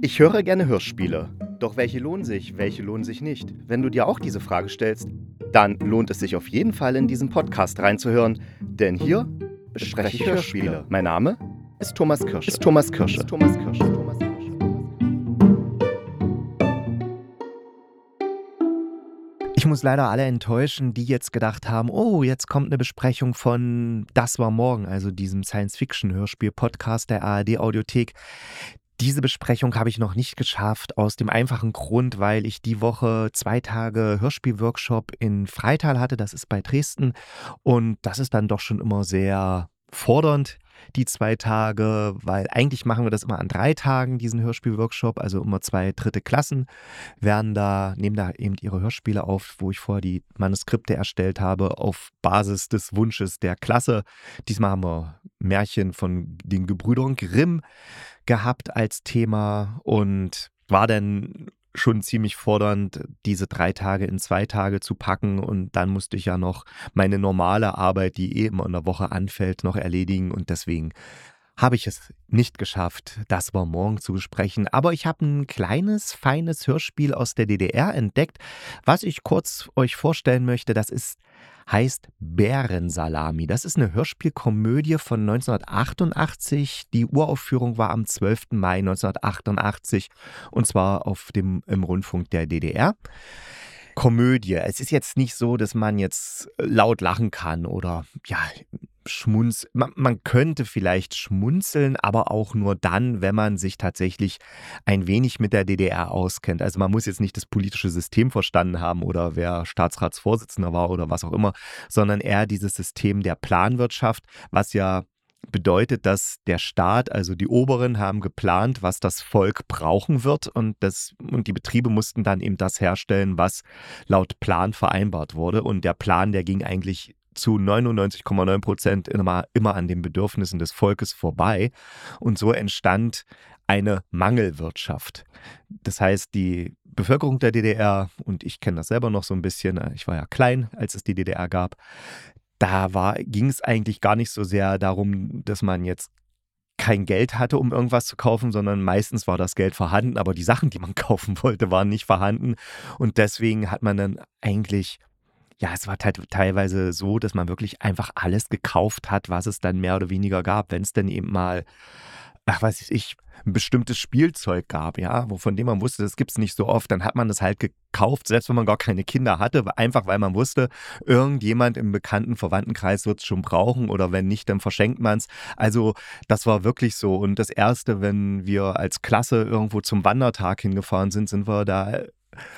Ich höre gerne Hörspiele. Doch welche lohnen sich, welche lohnen sich nicht? Wenn du dir auch diese Frage stellst, dann lohnt es sich auf jeden Fall in diesen Podcast reinzuhören, denn hier bespreche ich Hörspiele. Mein Name ist Thomas Kirsche. Ist Thomas Kirsche. Ist Thomas Kirsche. Thomas Kirsche. Ich muss leider alle enttäuschen, die jetzt gedacht haben, oh, jetzt kommt eine Besprechung von Das war morgen, also diesem Science-Fiction-Hörspiel-Podcast der ARD-Audiothek. Diese Besprechung habe ich noch nicht geschafft, aus dem einfachen Grund, weil ich die Woche zwei Tage Hörspielworkshop in Freital hatte, das ist bei Dresden. Und das ist dann doch schon immer sehr fordernd, die zwei Tage, weil eigentlich machen wir das immer an drei Tagen, diesen Hörspielworkshop, also immer zwei dritte Klassen werden da, nehmen da eben ihre Hörspiele auf, wo ich vorher die Manuskripte erstellt habe, auf Basis des Wunsches der Klasse. Diesmal haben wir Märchen von den Gebrüdern Grimm gehabt als Thema und war dann schon ziemlich fordernd, diese drei Tage in zwei Tage zu packen. Und dann musste ich ja noch meine normale Arbeit, die eh immer in der Woche anfällt, noch erledigen. Und deswegen habe ich es nicht geschafft, das war morgen zu besprechen. Aber ich habe ein kleines, feines Hörspiel aus der DDR entdeckt, was ich kurz euch vorstellen möchte. Das ist heißt Bärensalami. Das ist eine Hörspielkomödie von 1988. Die Uraufführung war am 12. Mai 1988 und zwar auf dem, im Rundfunk der DDR. Komödie. Es ist jetzt nicht so, dass man jetzt laut lachen kann oder ja, schmunz man, man, könnte vielleicht schmunzeln, aber auch nur dann, wenn man sich tatsächlich ein wenig mit der DDR auskennt. Also man muss jetzt nicht das politische System verstanden haben oder wer Staatsratsvorsitzender war oder was auch immer, sondern eher dieses System der Planwirtschaft, was ja bedeutet, dass der Staat, also die Oberen, haben geplant, was das Volk brauchen wird und, das, und die Betriebe mussten dann eben das herstellen, was laut Plan vereinbart wurde. Und der Plan, der ging eigentlich zu 99,9 Prozent immer, immer an den Bedürfnissen des Volkes vorbei. Und so entstand eine Mangelwirtschaft. Das heißt, die Bevölkerung der DDR, und ich kenne das selber noch so ein bisschen, äh, ich war ja klein, als es die DDR gab, da ging es eigentlich gar nicht so sehr darum, dass man jetzt kein Geld hatte, um irgendwas zu kaufen, sondern meistens war das Geld vorhanden, aber die Sachen, die man kaufen wollte, waren nicht vorhanden. Und deswegen hat man dann eigentlich ja, es war teilweise so, dass man wirklich einfach alles gekauft hat, was es dann mehr oder weniger gab. Wenn es denn eben mal, ach weiß ich, ein bestimmtes Spielzeug gab, ja, von dem man wusste, das gibt es nicht so oft, dann hat man das halt gekauft, selbst wenn man gar keine Kinder hatte, einfach weil man wusste, irgendjemand im bekannten Verwandtenkreis wird es schon brauchen oder wenn nicht, dann verschenkt man es. Also das war wirklich so. Und das Erste, wenn wir als Klasse irgendwo zum Wandertag hingefahren sind, sind wir da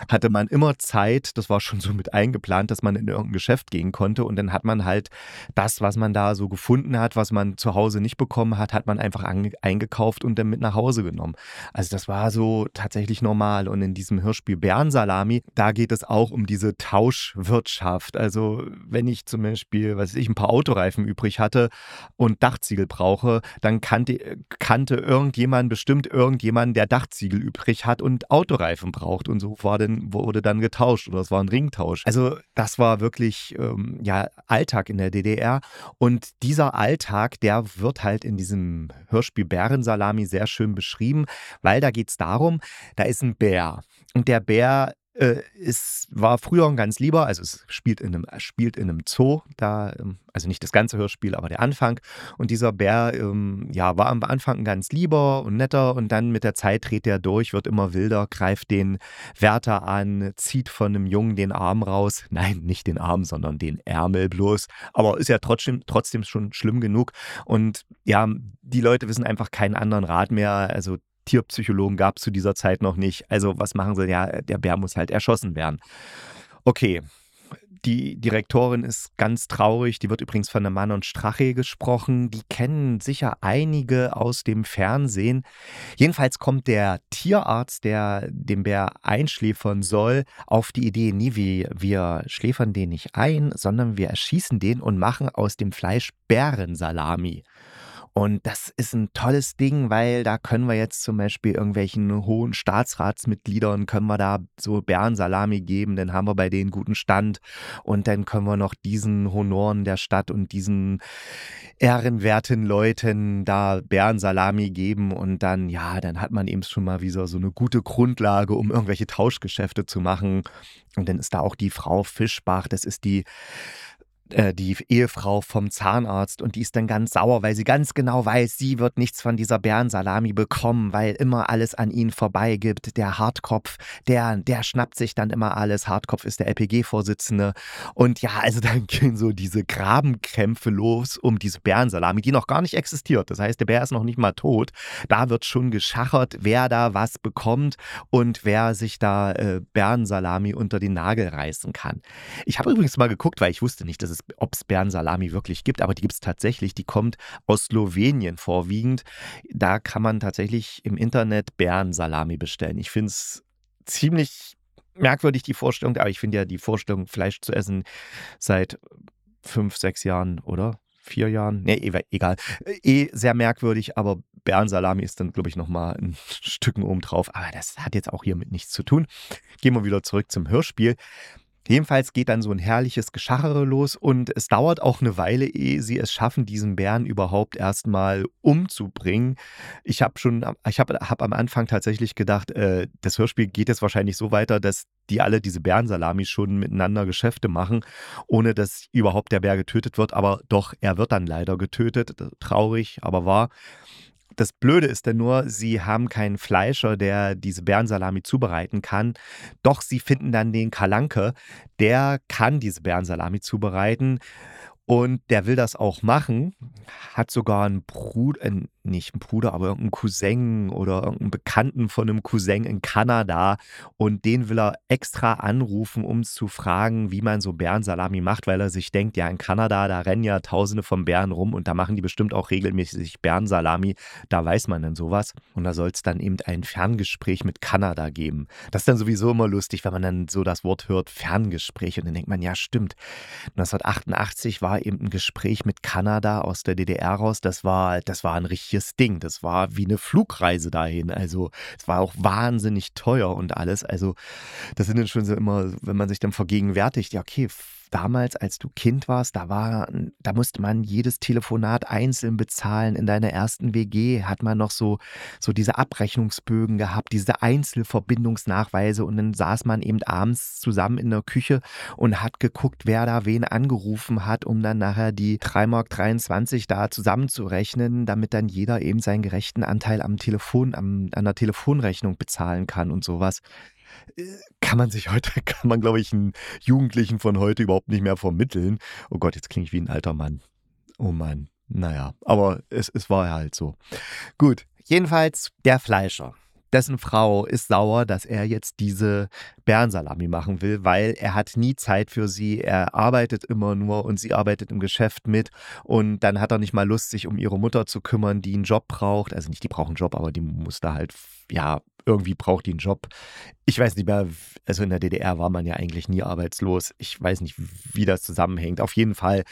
hatte man immer Zeit, das war schon so mit eingeplant, dass man in irgendein Geschäft gehen konnte und dann hat man halt das, was man da so gefunden hat, was man zu Hause nicht bekommen hat, hat man einfach eingekauft und dann mit nach Hause genommen. Also das war so tatsächlich normal und in diesem Hörspiel Bärensalami, da geht es auch um diese Tauschwirtschaft. Also wenn ich zum Beispiel, was ich, ein paar Autoreifen übrig hatte und Dachziegel brauche, dann kannte, kannte irgendjemand bestimmt irgendjemand, der Dachziegel übrig hat und Autoreifen braucht und so war denn, wurde dann getauscht oder es war ein Ringtausch. Also das war wirklich ähm, ja, Alltag in der DDR. Und dieser Alltag, der wird halt in diesem Hörspiel Bärensalami sehr schön beschrieben, weil da geht es darum, da ist ein Bär. Und der Bär äh, es war früher ein ganz lieber, also es spielt in einem, spielt in einem Zoo, da, ähm, also nicht das ganze Hörspiel, aber der Anfang. Und dieser Bär, ähm, ja, war am Anfang ein ganz lieber und netter und dann mit der Zeit dreht er durch, wird immer wilder, greift den Wärter an, zieht von einem Jungen den Arm raus. Nein, nicht den Arm, sondern den Ärmel bloß. Aber ist ja trotzdem, trotzdem schon schlimm genug. Und ja, die Leute wissen einfach keinen anderen Rat mehr. Also Tierpsychologen gab es zu dieser Zeit noch nicht. Also was machen sie? Ja, der Bär muss halt erschossen werden. Okay, die Direktorin ist ganz traurig. Die wird übrigens von Mann und Strache gesprochen. Die kennen sicher einige aus dem Fernsehen. Jedenfalls kommt der Tierarzt, der den Bär einschläfern soll, auf die Idee, nie wie wir schläfern den nicht ein, sondern wir erschießen den und machen aus dem Fleisch Bärensalami. Und das ist ein tolles Ding, weil da können wir jetzt zum Beispiel irgendwelchen hohen Staatsratsmitgliedern, können wir da so Bärensalami geben, dann haben wir bei denen guten Stand und dann können wir noch diesen Honoren der Stadt und diesen ehrenwerten Leuten da Bärensalami geben und dann, ja, dann hat man eben schon mal wieder so eine gute Grundlage, um irgendwelche Tauschgeschäfte zu machen. Und dann ist da auch die Frau Fischbach, das ist die äh, die Ehefrau vom Zahnarzt und die ist dann ganz sauer, weil sie ganz genau weiß, sie wird nichts von dieser Bärensalami bekommen, weil immer alles an ihn vorbeigibt. Der Hartkopf, der, der schnappt sich dann immer alles. Hartkopf ist der LPG-Vorsitzende. Und ja, also dann gehen so diese Grabenkrämpfe los um diese Bärensalami, die noch gar nicht existiert. Das heißt, der Bär ist noch nicht mal tot. Da wird schon geschachert, wer da was bekommt und wer sich da äh, Bärensalami unter den Nagel reißen kann. Ich habe übrigens mal geguckt, weil ich wusste nicht, dass es ob es Bärensalami wirklich gibt, aber die gibt es tatsächlich. Die kommt aus Slowenien vorwiegend. Da kann man tatsächlich im Internet Bärensalami bestellen. Ich finde es ziemlich merkwürdig, die Vorstellung, aber ich finde ja die Vorstellung, Fleisch zu essen seit fünf, sechs Jahren, oder? Vier Jahren? Nee, egal. Eh sehr merkwürdig, aber Bärensalami ist dann, glaube ich, nochmal ein Stücken oben drauf. Aber das hat jetzt auch hiermit nichts zu tun. Gehen wir wieder zurück zum Hörspiel. Jedenfalls geht dann so ein herrliches Geschachere los und es dauert auch eine Weile, ehe sie es schaffen, diesen Bären überhaupt erstmal umzubringen. Ich habe schon, ich habe hab am Anfang tatsächlich gedacht, äh, das Hörspiel geht jetzt wahrscheinlich so weiter, dass die alle diese Bärensalami schon miteinander Geschäfte machen, ohne dass überhaupt der Bär getötet wird. Aber doch, er wird dann leider getötet. Traurig, aber wahr. Das Blöde ist dann nur, sie haben keinen Fleischer, der diese Bärensalami zubereiten kann. Doch sie finden dann den Kalanke, der kann diese Bärensalami zubereiten. Und der will das auch machen, hat sogar einen Bruder, äh, nicht einen Bruder, aber irgendeinen Cousin oder irgendeinen Bekannten von einem Cousin in Kanada. Und den will er extra anrufen, um zu fragen, wie man so Bärensalami macht, weil er sich denkt, ja, in Kanada, da rennen ja tausende von Bären rum und da machen die bestimmt auch regelmäßig Bärensalami. Da weiß man dann sowas. Und da soll es dann eben ein Ferngespräch mit Kanada geben. Das ist dann sowieso immer lustig, wenn man dann so das Wort hört, Ferngespräch. Und dann denkt man, ja, stimmt. 1988 war eben ein Gespräch mit Kanada aus der DDR raus. Das war, das war ein richtiges Ding. Das war wie eine Flugreise dahin. Also es war auch wahnsinnig teuer und alles. Also das sind dann schon so immer, wenn man sich dann vergegenwärtigt, ja, okay, damals, als du Kind warst, da war, da musste man jedes Telefonat einzeln bezahlen. In deiner ersten WG hat man noch so, so diese Abrechnungsbögen gehabt, diese Einzelverbindungsnachweise und dann saß man eben abends zusammen in der Küche und hat geguckt, wer da wen angerufen hat, um dann nachher die 3 Mark 23 da zusammenzurechnen, damit dann jeder eben seinen gerechten Anteil am Telefon, am, an der Telefonrechnung bezahlen kann und sowas. Kann man sich heute, kann man, glaube ich, einen Jugendlichen von heute überhaupt nicht mehr vermitteln. Oh Gott, jetzt klinge ich wie ein alter Mann. Oh Mann. Naja, aber es, es war halt so. Gut, jedenfalls der Fleischer dessen Frau ist sauer, dass er jetzt diese Bärensalami machen will, weil er hat nie Zeit für sie. Er arbeitet immer nur und sie arbeitet im Geschäft mit. Und dann hat er nicht mal Lust, sich um ihre Mutter zu kümmern, die einen Job braucht. Also nicht, die braucht einen Job, aber die muss da halt, ja, irgendwie braucht die einen Job. Ich weiß nicht mehr, also in der DDR war man ja eigentlich nie arbeitslos. Ich weiß nicht, wie das zusammenhängt. Auf jeden Fall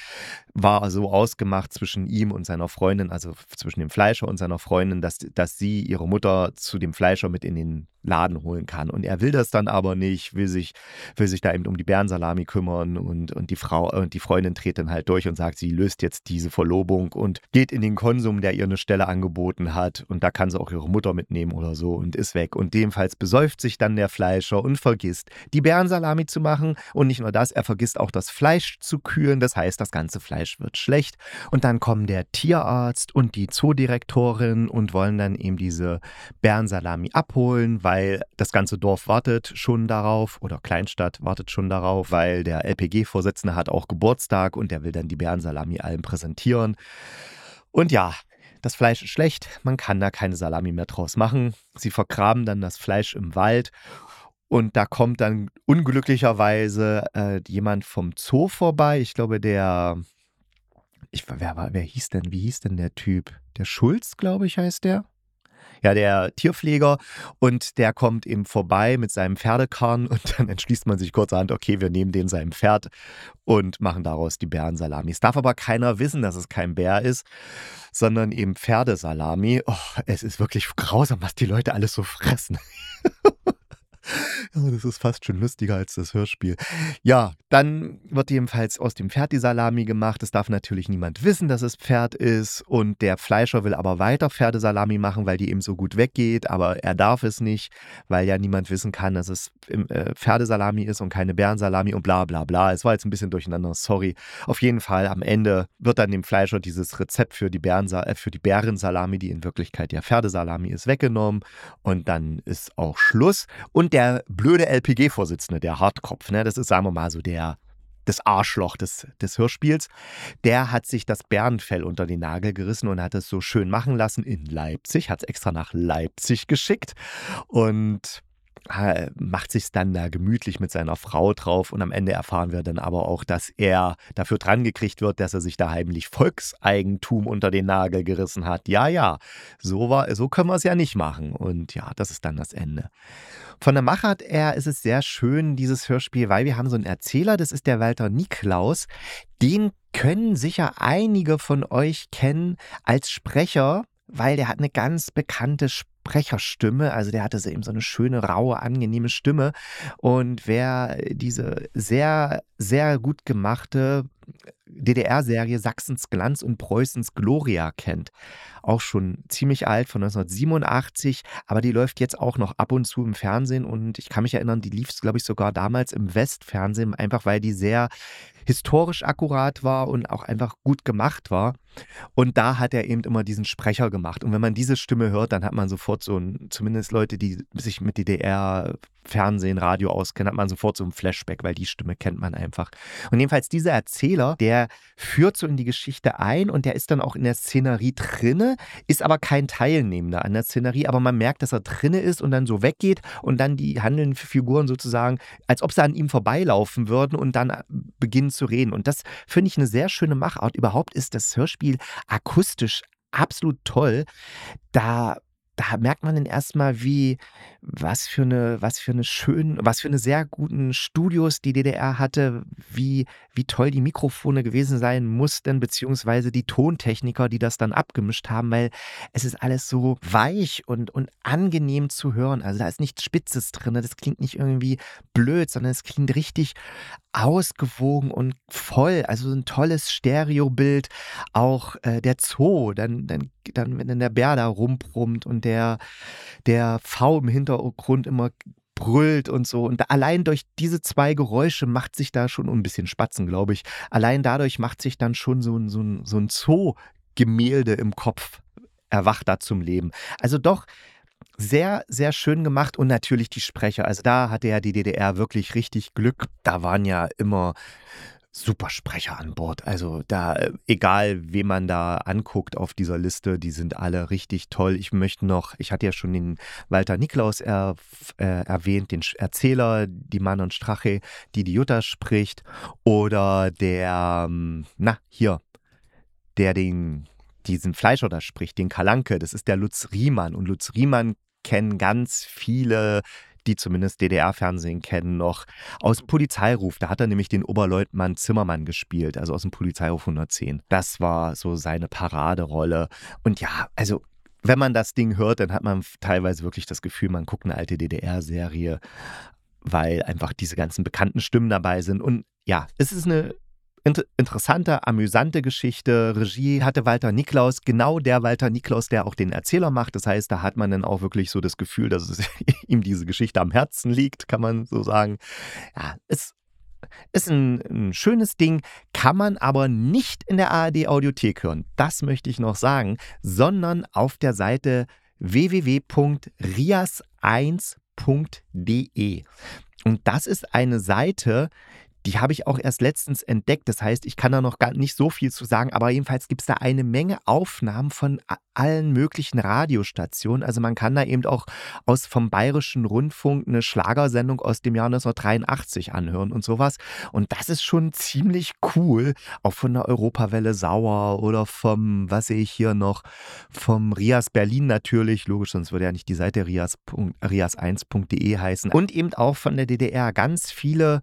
war so ausgemacht zwischen ihm und seiner Freundin, also zwischen dem Fleischer und seiner Freundin, dass, dass sie ihre Mutter zu dem Fleischer mit in den Laden holen kann. Und er will das dann aber nicht, will sich, will sich da eben um die Bärensalami kümmern und, und die Frau und die Freundin dreht dann halt durch und sagt, sie löst jetzt diese Verlobung und geht in den Konsum, der ihr eine Stelle angeboten hat. Und da kann sie auch ihre Mutter mitnehmen oder so und ist weg. Und demfalls besäuft sich dann der Fleischer und vergisst, die Bärensalami zu machen. Und nicht nur das, er vergisst auch das Fleisch zu kühlen. Das heißt, das ganze Fleisch wird schlecht. Und dann kommen der Tierarzt und die Zoodirektorin und wollen dann eben diese Bärensalami abholen, weil weil das ganze Dorf wartet schon darauf oder Kleinstadt wartet schon darauf, weil der LPG-Vorsitzende hat auch Geburtstag und der will dann die Bärensalami allen präsentieren. Und ja, das Fleisch ist schlecht, man kann da keine Salami mehr draus machen. Sie vergraben dann das Fleisch im Wald und da kommt dann unglücklicherweise äh, jemand vom Zoo vorbei. Ich glaube, der. Ich, wer, wer hieß denn? Wie hieß denn der Typ? Der Schulz, glaube ich, heißt der. Ja, der Tierpfleger und der kommt eben vorbei mit seinem Pferdekarren und dann entschließt man sich kurzerhand, okay, wir nehmen den seinem Pferd und machen daraus die Bärensalami. Es darf aber keiner wissen, dass es kein Bär ist, sondern eben Pferdesalami. Oh, es ist wirklich grausam, was die Leute alles so fressen. Das ist fast schon lustiger als das Hörspiel. Ja, dann wird jedenfalls aus dem Pferd die Salami gemacht. Es darf natürlich niemand wissen, dass es Pferd ist. Und der Fleischer will aber weiter Pferdesalami machen, weil die eben so gut weggeht. Aber er darf es nicht, weil ja niemand wissen kann, dass es äh, Pferdesalami ist und keine Bärensalami und bla bla bla. Es war jetzt ein bisschen durcheinander, sorry. Auf jeden Fall, am Ende wird dann dem Fleischer dieses Rezept für die, Bärensa äh, für die Bärensalami, die in Wirklichkeit ja Pferdesalami ist, weggenommen. Und dann ist auch Schluss. Und der blöde LPG-Vorsitzende, der Hartkopf, ne, das ist, sagen wir mal, so der das Arschloch des, des Hörspiels, der hat sich das Bärenfell unter den Nagel gerissen und hat es so schön machen lassen in Leipzig, hat es extra nach Leipzig geschickt und macht sich dann da gemütlich mit seiner Frau drauf und am Ende erfahren wir dann aber auch, dass er dafür dran gekriegt wird, dass er sich da heimlich Volkseigentum unter den Nagel gerissen hat. Ja, ja, so, war, so können wir es ja nicht machen. Und ja, das ist dann das Ende. Von der Machart her ist es sehr schön, dieses Hörspiel, weil wir haben so einen Erzähler, das ist der Walter Niklaus. Den können sicher einige von euch kennen als Sprecher, weil der hat eine ganz bekannte Sprache. Sprecherstimme. Also der hatte eben so eine schöne, raue, angenehme Stimme. Und wer diese sehr, sehr gut gemachte DDR-Serie Sachsens Glanz und Preußens Gloria kennt. Auch schon ziemlich alt, von 1987, aber die läuft jetzt auch noch ab und zu im Fernsehen und ich kann mich erinnern, die lief, glaube ich, sogar damals im Westfernsehen, einfach weil die sehr historisch akkurat war und auch einfach gut gemacht war. Und da hat er eben immer diesen Sprecher gemacht. Und wenn man diese Stimme hört, dann hat man sofort so ein, zumindest Leute, die sich mit DDR Fernsehen, Radio auskennen, hat man sofort so ein Flashback, weil die Stimme kennt man einfach. Und jedenfalls dieser Erzähler, der führt so in die Geschichte ein und der ist dann auch in der Szenerie drinne, ist aber kein Teilnehmender an der Szenerie, aber man merkt, dass er drinne ist und dann so weggeht und dann die handelnden Figuren sozusagen, als ob sie an ihm vorbeilaufen würden und dann beginnen zu reden. Und das finde ich eine sehr schöne Machart. Überhaupt ist das Hörspiel akustisch absolut toll. Da da merkt man dann erstmal, wie, was für eine, was für eine schön, was für eine sehr guten Studios die DDR hatte, wie, wie toll die Mikrofone gewesen sein mussten, beziehungsweise die Tontechniker, die das dann abgemischt haben, weil es ist alles so weich und, und angenehm zu hören. Also da ist nichts Spitzes drin, das klingt nicht irgendwie blöd, sondern es klingt richtig ausgewogen und voll. Also ein tolles Stereobild. Auch äh, der Zoo, dann, dann, dann, wenn dann der Bär da rumbrummt und der, der V im Hintergrund immer brüllt und so. Und allein durch diese zwei Geräusche macht sich da schon ein bisschen Spatzen, glaube ich. Allein dadurch macht sich dann schon so ein, so ein, so ein Zoo-Gemälde im Kopf erwacht da zum Leben. Also doch sehr, sehr schön gemacht und natürlich die Sprecher. Also da hatte ja die DDR wirklich richtig Glück. Da waren ja immer super Sprecher an Bord. Also da, egal wen man da anguckt auf dieser Liste, die sind alle richtig toll. Ich möchte noch, ich hatte ja schon den Walter Niklaus er, äh, erwähnt, den Erzähler, die Mann und Strache, die die Jutta spricht. Oder der, ähm, na, hier, der den diesen Fleischer da spricht, den Kalanke, das ist der Lutz Riemann. Und Lutz Riemann kennen ganz viele die zumindest DDR-Fernsehen kennen, noch aus Polizeiruf. Da hat er nämlich den Oberleutnant Zimmermann gespielt, also aus dem Polizeiruf 110. Das war so seine Paraderolle. Und ja, also wenn man das Ding hört, dann hat man teilweise wirklich das Gefühl, man guckt eine alte DDR-Serie, weil einfach diese ganzen bekannten Stimmen dabei sind. Und ja, es ist eine Inter interessante, amüsante Geschichte. Regie hatte Walter Niklaus, genau der Walter Niklaus, der auch den Erzähler macht. Das heißt, da hat man dann auch wirklich so das Gefühl, dass es ihm diese Geschichte am Herzen liegt, kann man so sagen. Ja, es ist ein, ein, schönes Ding, kann man aber nicht in der ARD Audiothek hören. Das möchte ich noch sagen, sondern auf der Seite www.rias1.de. Und das ist eine Seite, Die habe ich auch erst letztens entdeckt. Das heißt, ich kann da noch gar nicht so viel zu sagen, aber jedenfalls gibt es da eine Menge Aufnahmen von allen möglichen Radiostationen. Also man kann da eben auch aus vom Bayerischen Rundfunk eine Schlagersendung aus dem Jahr 1983 anhören und sowas. Und das ist schon ziemlich cool. Auch von der Europawelle Sauer oder vom, was sehe ich hier noch, vom Rias Berlin natürlich. Logisch, sonst würde ja nicht die Seite rias, rias1.de heißen. Und eben auch von der DDR ganz viele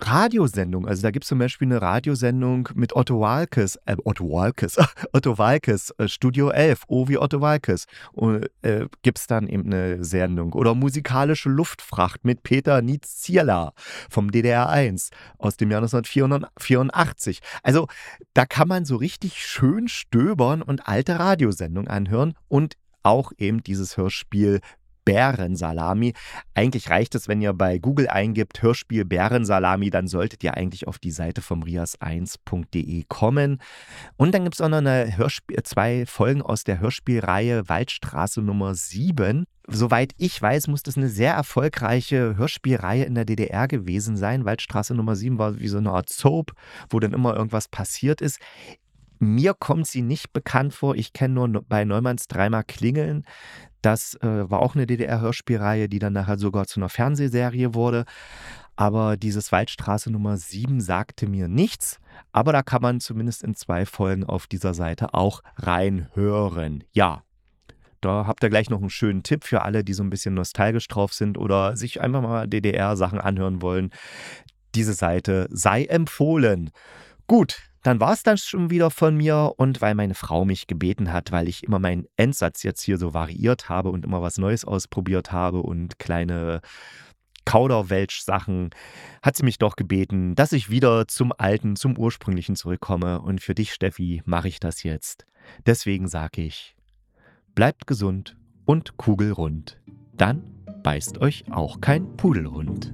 Radiosendung. Also da gibt es zum Beispiel eine Radiosendung mit Otto Walkes, äh, Otto Walkes, Otto Walkes, äh, Studio 11, O wie Otto Walkes. Und äh, gibt es dann eben eine Sendung. Oder musikalische Luftfracht mit Peter Nietzsche vom DDR 1 aus dem Jahr 1984. Also da kann man so richtig schön stöbern und alte Radiosendungen anhören und auch eben dieses Hörspiel Bärensalami. Eigentlich reicht es, wenn ihr bei Google eingibt Hörspiel Bärensalami, dann solltet ihr eigentlich auf die Seite vom rias1.de kommen. Und dann gibt es auch noch eine Hörspiel, zwei Folgen aus der Hörspielreihe Waldstraße Nummer 7. Soweit ich weiß, muss das eine sehr erfolgreiche Hörspielreihe in der DDR gewesen sein. Waldstraße Nummer 7 war wie so eine Art Soap, wo dann immer irgendwas passiert ist. Mir kommt sie nicht bekannt vor. Ich kenne nur bei Neumanns dreimal Klingeln. Das äh, war auch eine DDR-Hörspielreihe, die dann nachher sogar zu einer Fernsehserie wurde. Aber dieses Waldstraße Nummer 7 sagte mir nichts. Aber da kann man zumindest in zwei Folgen auf dieser Seite auch reinhören. Ja, da habt ihr gleich noch einen schönen Tipp für alle, die so ein bisschen nostalgisch drauf sind oder sich einfach mal DDR-Sachen anhören wollen. Diese Seite sei empfohlen. Gut, dann war es dann schon wieder von mir und weil meine Frau mich gebeten hat, weil ich immer meinen Endsatz jetzt hier so variiert habe und immer was Neues ausprobiert habe und kleine Kauderwelsch-Sachen, hat sie mich doch gebeten, dass ich wieder zum Alten, zum Ursprünglichen zurückkomme. Und für dich, Steffi, mache ich das jetzt. Deswegen sage ich, bleibt gesund und kugelrund. Dann beißt euch auch kein Pudelhund.